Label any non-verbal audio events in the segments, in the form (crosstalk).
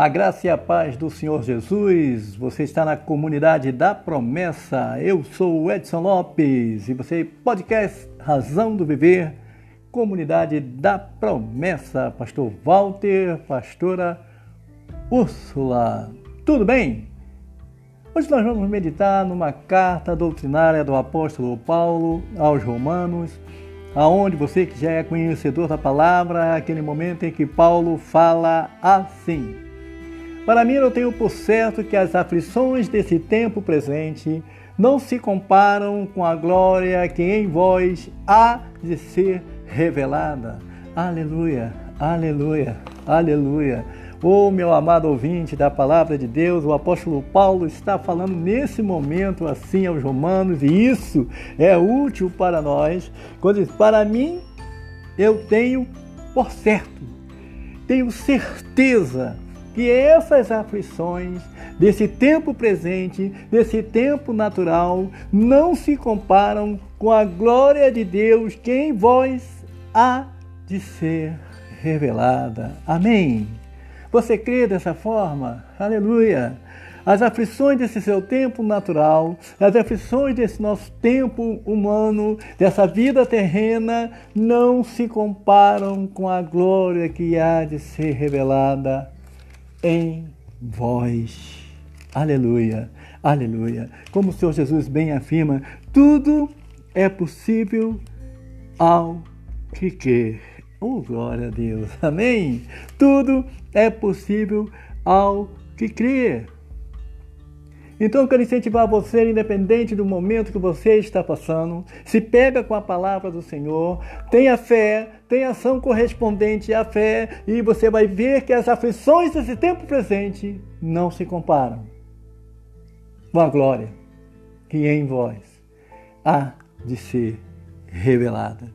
A graça e a paz do Senhor Jesus. Você está na comunidade da promessa. Eu sou o Edson Lopes e você podcast Razão do Viver, comunidade da promessa. Pastor Walter, pastora Úrsula. Tudo bem? Hoje nós vamos meditar numa carta doutrinária do apóstolo Paulo aos Romanos, aonde você que já é conhecedor da palavra, aquele momento em que Paulo fala assim: para mim, eu tenho por certo que as aflições desse tempo presente não se comparam com a glória que em vós há de ser revelada. Aleluia, aleluia, aleluia. Oh, meu amado ouvinte da palavra de Deus, o apóstolo Paulo está falando nesse momento assim aos romanos, e isso é útil para nós, quando diz: Para mim, eu tenho por certo, tenho certeza que essas aflições desse tempo presente, desse tempo natural, não se comparam com a glória de Deus que em vós há de ser revelada. Amém. Você crê dessa forma? Aleluia. As aflições desse seu tempo natural, as aflições desse nosso tempo humano, dessa vida terrena, não se comparam com a glória que há de ser revelada em vós. Aleluia, aleluia. Como o Senhor Jesus bem afirma, tudo é possível ao que quer. Oh, glória a Deus. (laughs) Amém. Tudo é possível ao que crer. Então eu quero incentivar você, independente do momento que você está passando, se pega com a palavra do Senhor, tenha fé, tenha ação correspondente à fé, e você vai ver que as aflições desse tempo presente não se comparam com a glória que em vós há de ser revelada.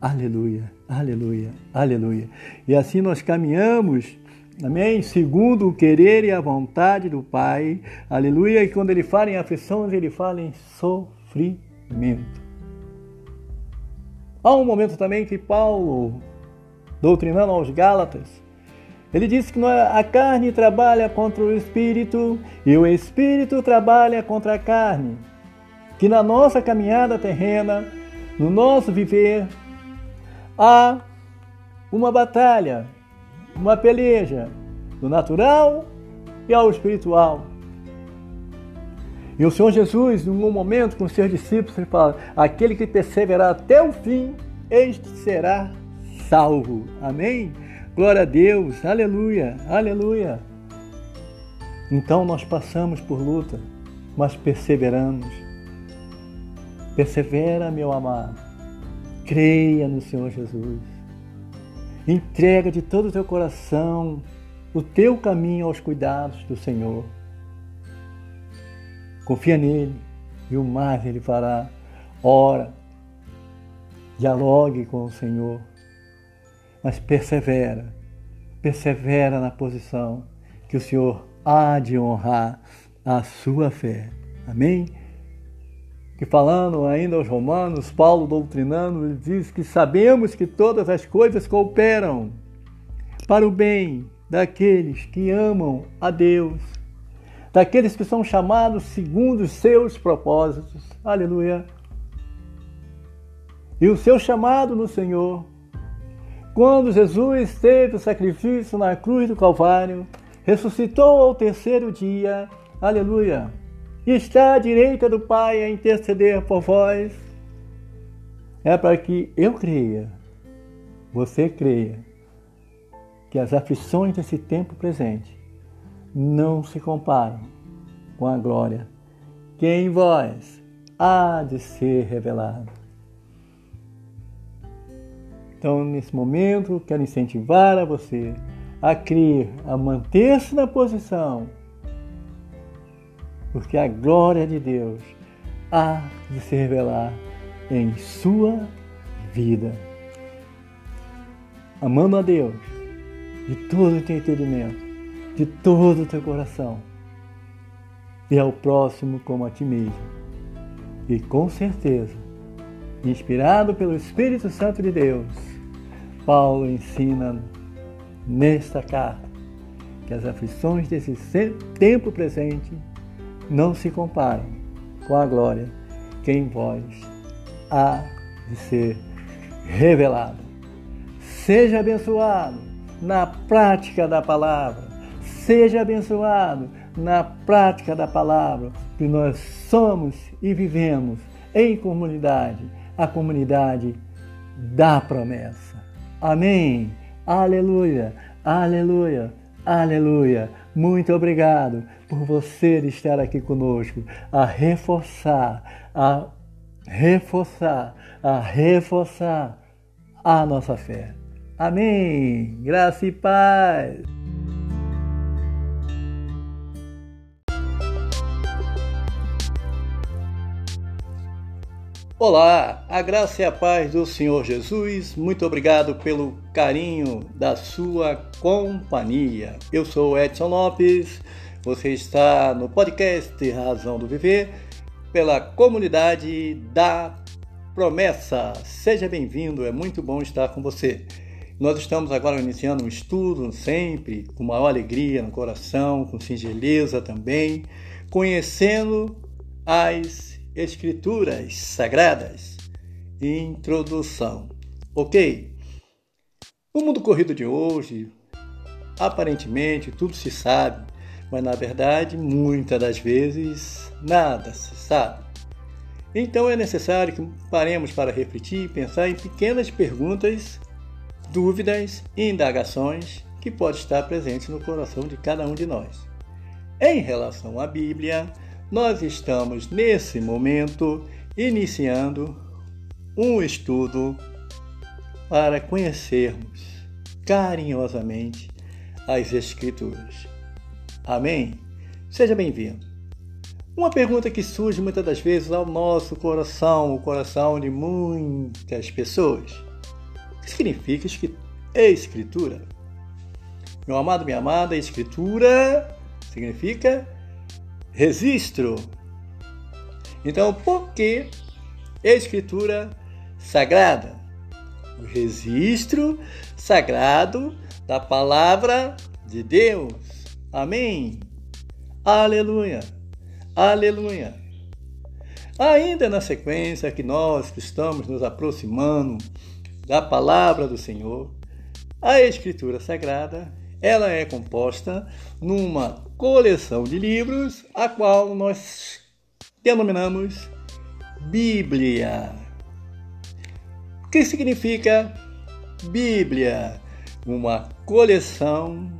Aleluia, aleluia, aleluia. E assim nós caminhamos Amém? Segundo o querer e a vontade do Pai. Aleluia. E quando ele fala em aflições, ele fala em sofrimento. Há um momento também que Paulo, doutrinando aos Gálatas, ele disse que é, a carne trabalha contra o espírito e o espírito trabalha contra a carne. Que na nossa caminhada terrena, no nosso viver, há uma batalha uma peleja do natural e ao espiritual. E o Senhor Jesus, em um momento com os seus discípulos, ele fala: aquele que perseverar até o fim, este será salvo. Amém? Glória a Deus, aleluia, aleluia. Então nós passamos por luta, mas perseveramos. Persevera, meu amado. Creia no Senhor Jesus. Entrega de todo o teu coração o teu caminho aos cuidados do Senhor. Confia nele e o mais ele fará. Ora, dialogue com o Senhor, mas persevera, persevera na posição que o Senhor há de honrar a sua fé. Amém? Que falando ainda aos romanos, Paulo doutrinando, ele diz que sabemos que todas as coisas cooperam para o bem daqueles que amam a Deus, daqueles que são chamados segundo os seus propósitos. Aleluia. E o seu chamado no Senhor, quando Jesus teve o sacrifício na cruz do Calvário, ressuscitou ao terceiro dia, aleluia e está à direita do Pai a interceder por vós, é para que eu creia, você creia, que as aflições desse tempo presente não se comparam com a glória que em vós há de ser revelada. Então, nesse momento, quero incentivar a você a crer, a manter-se na posição porque a glória de Deus há de se revelar em sua vida. Amando a Deus de todo o teu entendimento, de todo o teu coração, e ao próximo como a ti mesmo. E com certeza, inspirado pelo Espírito Santo de Deus, Paulo ensina nesta carta que as aflições desse tempo presente não se comparam com a glória que em vós há de ser revelada. Seja abençoado na prática da palavra. Seja abençoado na prática da palavra, que nós somos e vivemos em comunidade, a comunidade da promessa. Amém. Aleluia. Aleluia. Aleluia. Muito obrigado por você estar aqui conosco a reforçar, a reforçar, a reforçar a nossa fé. Amém. Graça e paz. Olá, a graça e a paz do Senhor Jesus. Muito obrigado pelo carinho da sua companhia. Eu sou Edson Lopes. Você está no podcast Razão do Viver pela comunidade da Promessa. Seja bem-vindo, é muito bom estar com você. Nós estamos agora iniciando um estudo, sempre com maior alegria no coração, com singeleza também, conhecendo as Escrituras Sagradas. Introdução. Ok? No mundo corrido de hoje, aparentemente tudo se sabe, mas na verdade, muitas das vezes, nada se sabe. Então é necessário que paremos para refletir e pensar em pequenas perguntas dúvidas e indagações que podem estar presentes no coração de cada um de nós. Em relação à Bíblia, nós estamos nesse momento iniciando um estudo para conhecermos carinhosamente as Escrituras. Amém? Seja bem-vindo. Uma pergunta que surge muitas das vezes ao nosso coração, o coração de muitas pessoas que significa escritura. Meu amado, minha amada, escritura significa registro. Então, por que escritura sagrada? O registro sagrado da palavra de Deus. Amém. Aleluia. Aleluia. Ainda na sequência que nós que estamos nos aproximando da palavra do Senhor, a Escritura Sagrada, ela é composta numa coleção de livros, a qual nós denominamos Bíblia. O que significa Bíblia? Uma coleção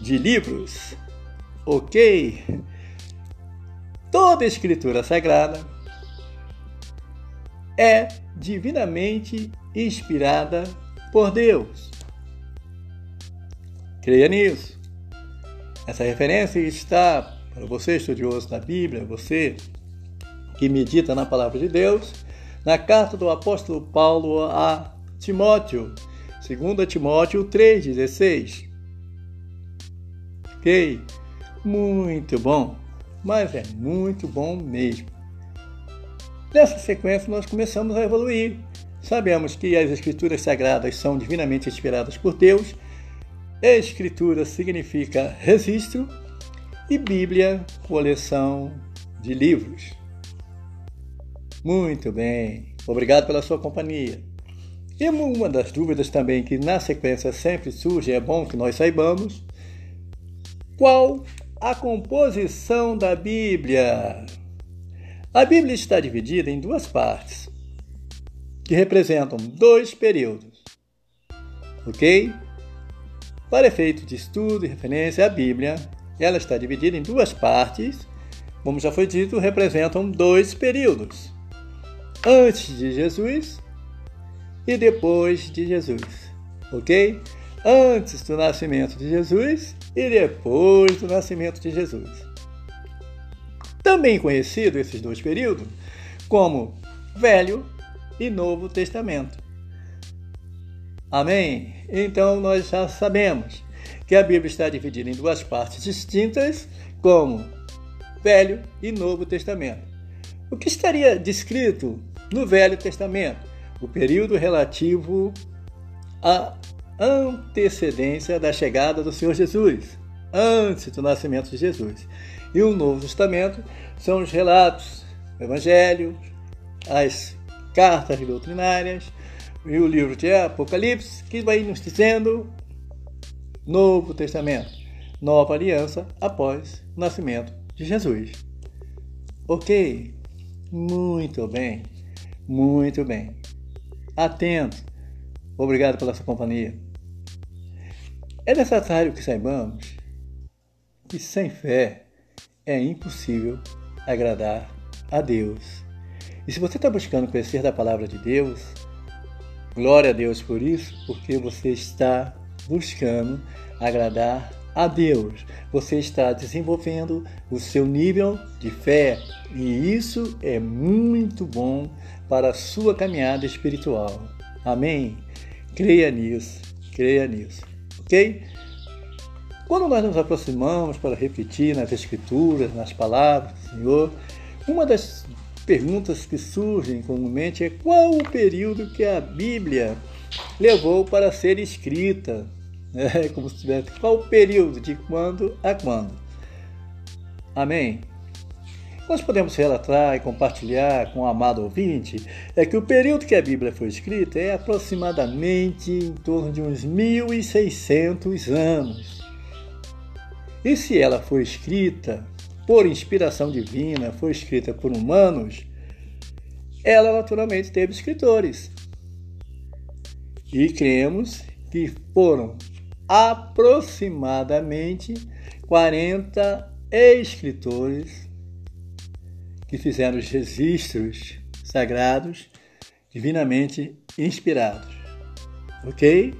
de livros. Ok? Toda escritura sagrada é divinamente inspirada por Deus. Creia nisso. Essa referência está para você, estudioso da Bíblia, você que medita na palavra de Deus, na carta do apóstolo Paulo a Timóteo, 2 Timóteo 3,16. Ok? Muito bom, mas é muito bom mesmo. Nessa sequência, nós começamos a evoluir. Sabemos que as Escrituras Sagradas são divinamente inspiradas por Deus. Escritura significa registro e Bíblia, coleção de livros. Muito bem, obrigado pela sua companhia. E uma das dúvidas também que na sequência sempre surge, é bom que nós saibamos, qual a composição da Bíblia? A Bíblia está dividida em duas partes, que representam dois períodos. Ok? Para efeito de estudo e referência, a Bíblia ela está dividida em duas partes, como já foi dito, representam dois períodos: antes de Jesus e depois de Jesus. Ok? Antes do nascimento de Jesus e depois do nascimento de Jesus também conhecido esses dois períodos como Velho e Novo Testamento. Amém? Então nós já sabemos que a Bíblia está dividida em duas partes distintas, como Velho e Novo Testamento. O que estaria descrito no Velho Testamento? O período relativo a antecedência da chegada do Senhor Jesus, antes do nascimento de Jesus. E o Novo Testamento são os relatos, o Evangelho, as cartas doutrinárias e o livro de Apocalipse, que vai nos dizendo Novo Testamento, nova aliança após o nascimento de Jesus. Ok? Muito bem, muito bem. Atento. Obrigado pela sua companhia. É necessário que saibamos que sem fé é impossível agradar a Deus. E se você está buscando conhecer da palavra de Deus, glória a Deus por isso, porque você está buscando agradar a Deus. Você está desenvolvendo o seu nível de fé e isso é muito bom para a sua caminhada espiritual. Amém? Creia nisso, creia nisso, ok? Quando nós nos aproximamos para refletir nas Escrituras, nas palavras do Senhor, uma das perguntas que surgem comumente é qual o período que a Bíblia levou para ser escrita. (laughs) É como se tivesse qual o período, de quando a quando. Amém? Nós podemos relatar e compartilhar com o amado ouvinte é que o período que a Bíblia foi escrita é aproximadamente em torno de uns 1600 anos. E se ela foi escrita por inspiração divina, foi escrita por humanos, ela naturalmente teve escritores. E cremos que foram aproximadamente 40 escritores que fizeram os registros sagrados divinamente inspirados. Ok?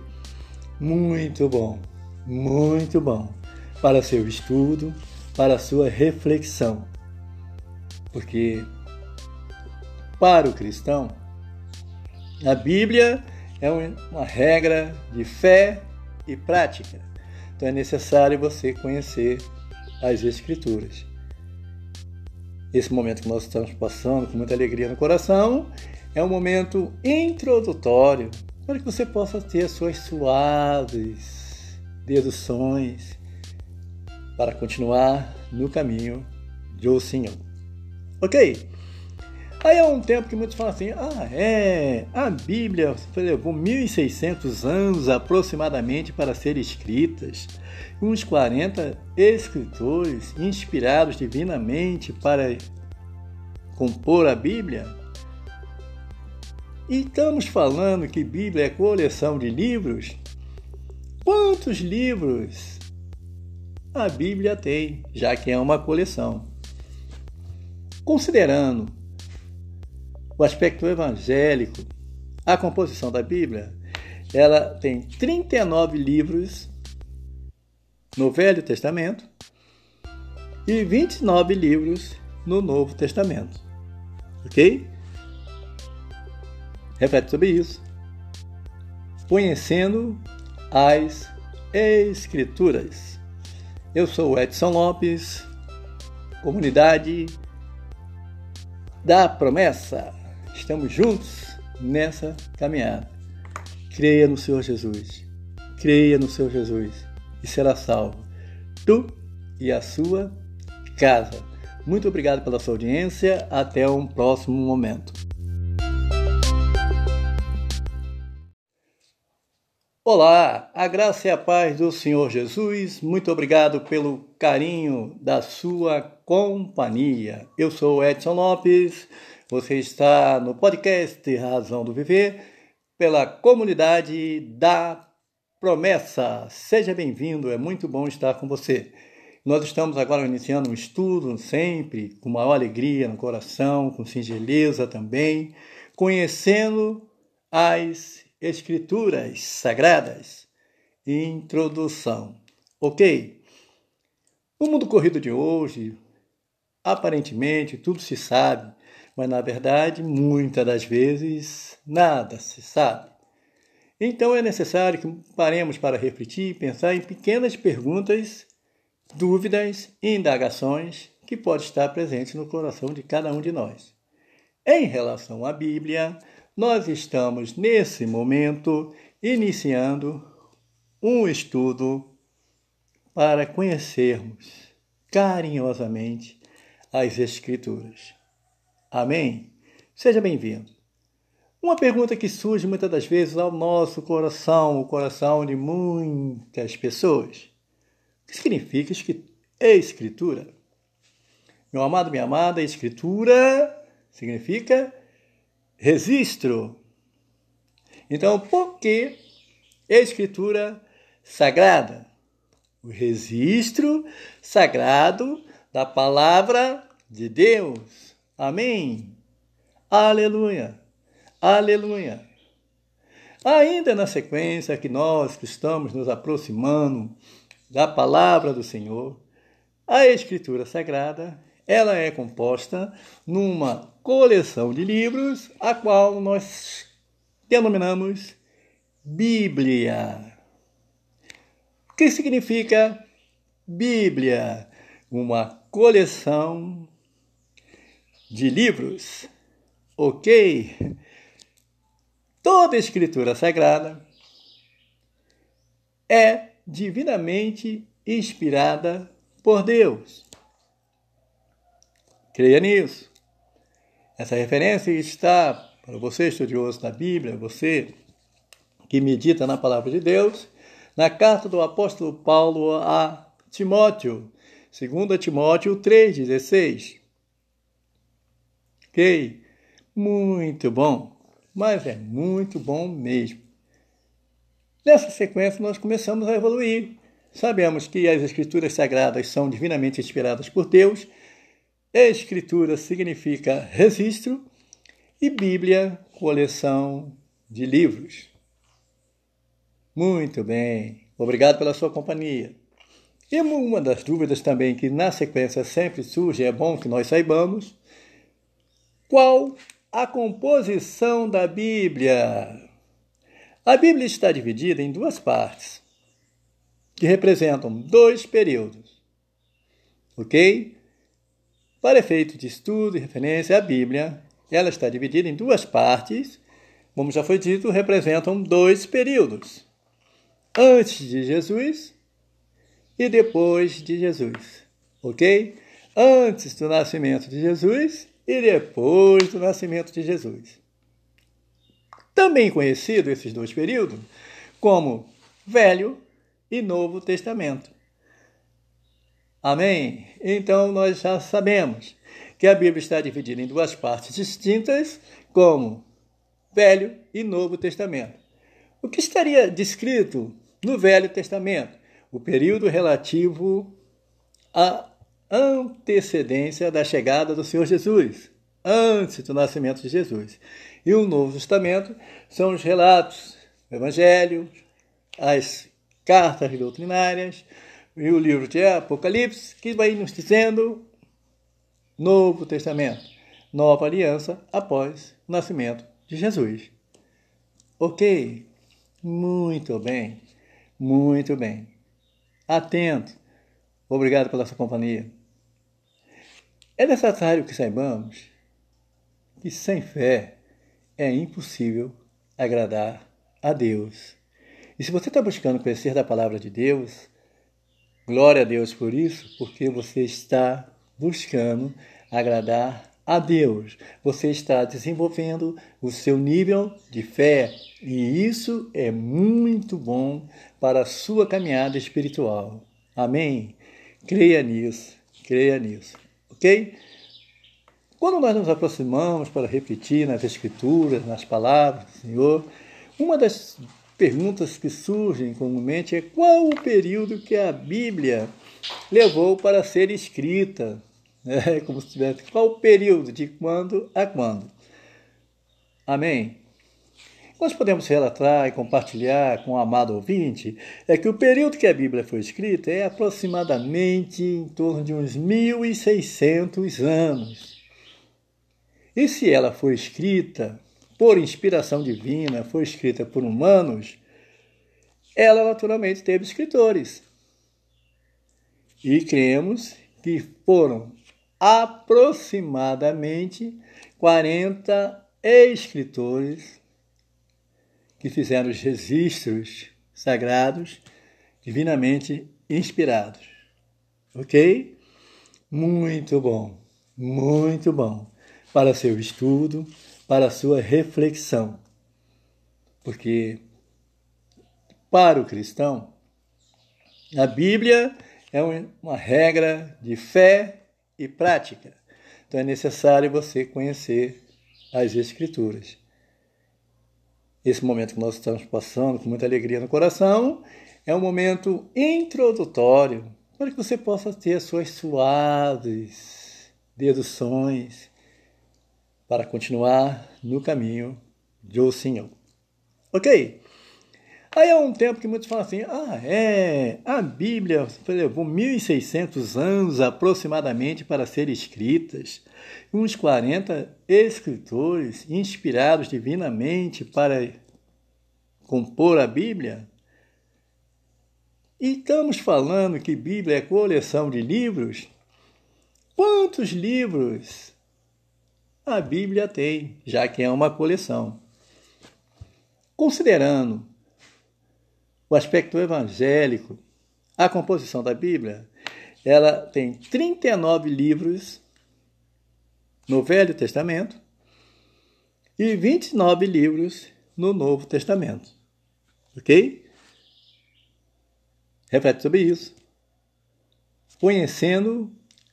Muito bom, muito bom para seu estudo para a sua reflexão. Porque para o cristão, a Bíblia é uma regra de fé e prática. Então é necessário você conhecer as Escrituras. Esse momento que nós estamos passando com muita alegria no coração é um momento introdutório para que você possa ter suas suaves deduções para continuar no caminho do Senhor. Ok? Aí há um tempo que muitos falam assim: ah, é, a Bíblia levou 1.600 anos aproximadamente para ser escritas. Uns 40 escritores inspirados divinamente para compor a Bíblia. E estamos falando que Bíblia é coleção de livros? Quantos livros a Bíblia tem, já que é uma coleção. Considerando o aspecto evangélico, a composição da Bíblia, ela tem 39 livros no Velho Testamento e 29 livros no Novo Testamento. Ok? Reflete sobre isso. Conhecendo as Escrituras. Eu sou Edson Lopes, comunidade da promessa. Estamos juntos nessa caminhada. Creia no Senhor Jesus. Creia no Senhor Jesus e será salvo. Tu e a sua casa. Muito obrigado pela sua audiência. Até um próximo momento. Olá, a graça e a paz do Senhor Jesus. Muito obrigado pelo carinho da sua companhia. Eu sou Edson Lopes. Você está no podcast Razão do Viver pela comunidade da Promessa. Seja bem-vindo, é muito bom estar com você. Nós estamos agora iniciando um estudo, sempre com maior alegria no coração, com singeleza também, conhecendo as Escrituras Sagradas. Introdução. Ok? No mundo corrido de hoje, aparentemente tudo se sabe, mas na verdade, muitas das vezes, nada se sabe. Então é necessário que paremos para refletir e pensar em pequenas perguntas, dúvidas e indagações que podem estar presentes no coração de cada um de nós. Em relação à Bíblia, nós estamos nesse momento iniciando um estudo para conhecermos carinhosamente as Escrituras. Amém? Seja bem-vindo. Uma pergunta que surge muitas das vezes ao nosso coração, o coração de muitas pessoas. O que significa Escritura? Meu amado, minha amada, Escritura significa registro. Então, por que Escritura sagrada? O registro sagrado da palavra de Deus. Amém. Aleluia. Aleluia. Ainda na sequência que nós que estamos nos aproximando da palavra do Senhor, a Escritura Sagrada, ela é composta numa coleção de livros, a qual nós denominamos Bíblia. O que significa Bíblia? Uma coleção de livros. Ok? Toda escritura sagrada é divinamente inspirada por Deus. Creia nisso. Essa referência está para você, estudioso da Bíblia, você que medita na palavra de Deus, na carta do apóstolo Paulo a Timóteo, 2 Timóteo 3,16. Ok? Muito bom, mas é muito bom mesmo. Nessa sequência, nós começamos a evoluir. Sabemos que as Escrituras Sagradas são divinamente inspiradas por Deus. Escritura significa registro e Bíblia, coleção de livros. Muito bem. Obrigado pela sua companhia. E uma das dúvidas também que na sequência sempre surge, é bom que nós saibamos, qual a composição da Bíblia? A Bíblia está dividida em duas partes, que representam dois períodos. Ok? Para efeito de estudo e referência, a Bíblia ela está dividida em duas partes, como já foi dito, representam dois períodos antes de Jesus e depois de Jesus, ok? Antes do nascimento de Jesus e depois do nascimento de Jesus. Também conhecido esses dois períodos como Velho e Novo Testamento. Amém? Então nós já sabemos que a Bíblia está dividida em duas partes distintas, como Velho e Novo Testamento. O que estaria descrito no Velho Testamento, o período relativo à antecedência da chegada do Senhor Jesus, antes do nascimento de Jesus. E o Novo Testamento são os relatos, o Evangelho, as cartas doutrinárias e o livro de Apocalipse, que vai nos dizendo Novo Testamento, nova aliança após o nascimento de Jesus. Ok? Muito bem. Muito bem. Atento. Obrigado pela sua companhia. É necessário que saibamos que sem fé é impossível agradar a Deus. E se você está buscando conhecer da palavra de Deus, glória a Deus por isso, porque você está buscando agradar a Deus. Você está desenvolvendo o seu nível de fé e isso é muito bom para a sua caminhada espiritual. Amém? Creia nisso, creia nisso, ok? Quando nós nos aproximamos para repetir nas Escrituras, nas palavras do Senhor, uma das perguntas que surgem comumente é qual o período que a Bíblia levou para ser escrita, (laughs) é como se tivesse qual o período, de quando a quando. Amém? Nós podemos relatar e compartilhar com o amado ouvinte é que o período que a Bíblia foi escrita é aproximadamente em torno de uns 1.600 anos. E se ela foi escrita por inspiração divina, foi escrita por humanos, ela naturalmente teve escritores. E cremos que foram aproximadamente 40 escritores que fizeram os registros sagrados divinamente inspirados. Ok? Muito bom, muito bom. Para seu estudo, para sua reflexão. Porque para o cristão, a Bíblia é uma regra de fé e prática. Então é necessário você conhecer as Escrituras. Esse momento que nós estamos passando com muita alegria no coração é um momento introdutório para que você possa ter as suas suaves deduções para continuar no caminho do Senhor. Ok? Aí há um tempo que muitos falam assim: ah, é, a Bíblia levou 1.600 anos aproximadamente para ser escritas. Uns 40 escritores inspirados divinamente para compor a Bíblia. E estamos falando que Bíblia é coleção de livros. Quantos livros a Bíblia tem, já que é uma coleção? Considerando o aspecto evangélico, a composição da Bíblia, ela tem 39 livros no Velho Testamento e 29 livros no Novo Testamento. Ok? Reflete sobre isso. Conhecendo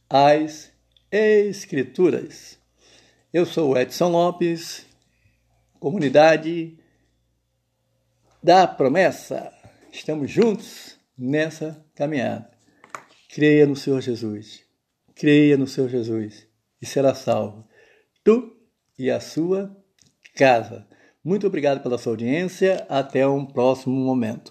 as Escrituras. Eu sou Edson Lopes, comunidade da promessa. Estamos juntos nessa caminhada. Creia no Senhor Jesus. Creia no Senhor Jesus e será salvo. Tu e a sua casa. Muito obrigado pela sua audiência. Até um próximo momento.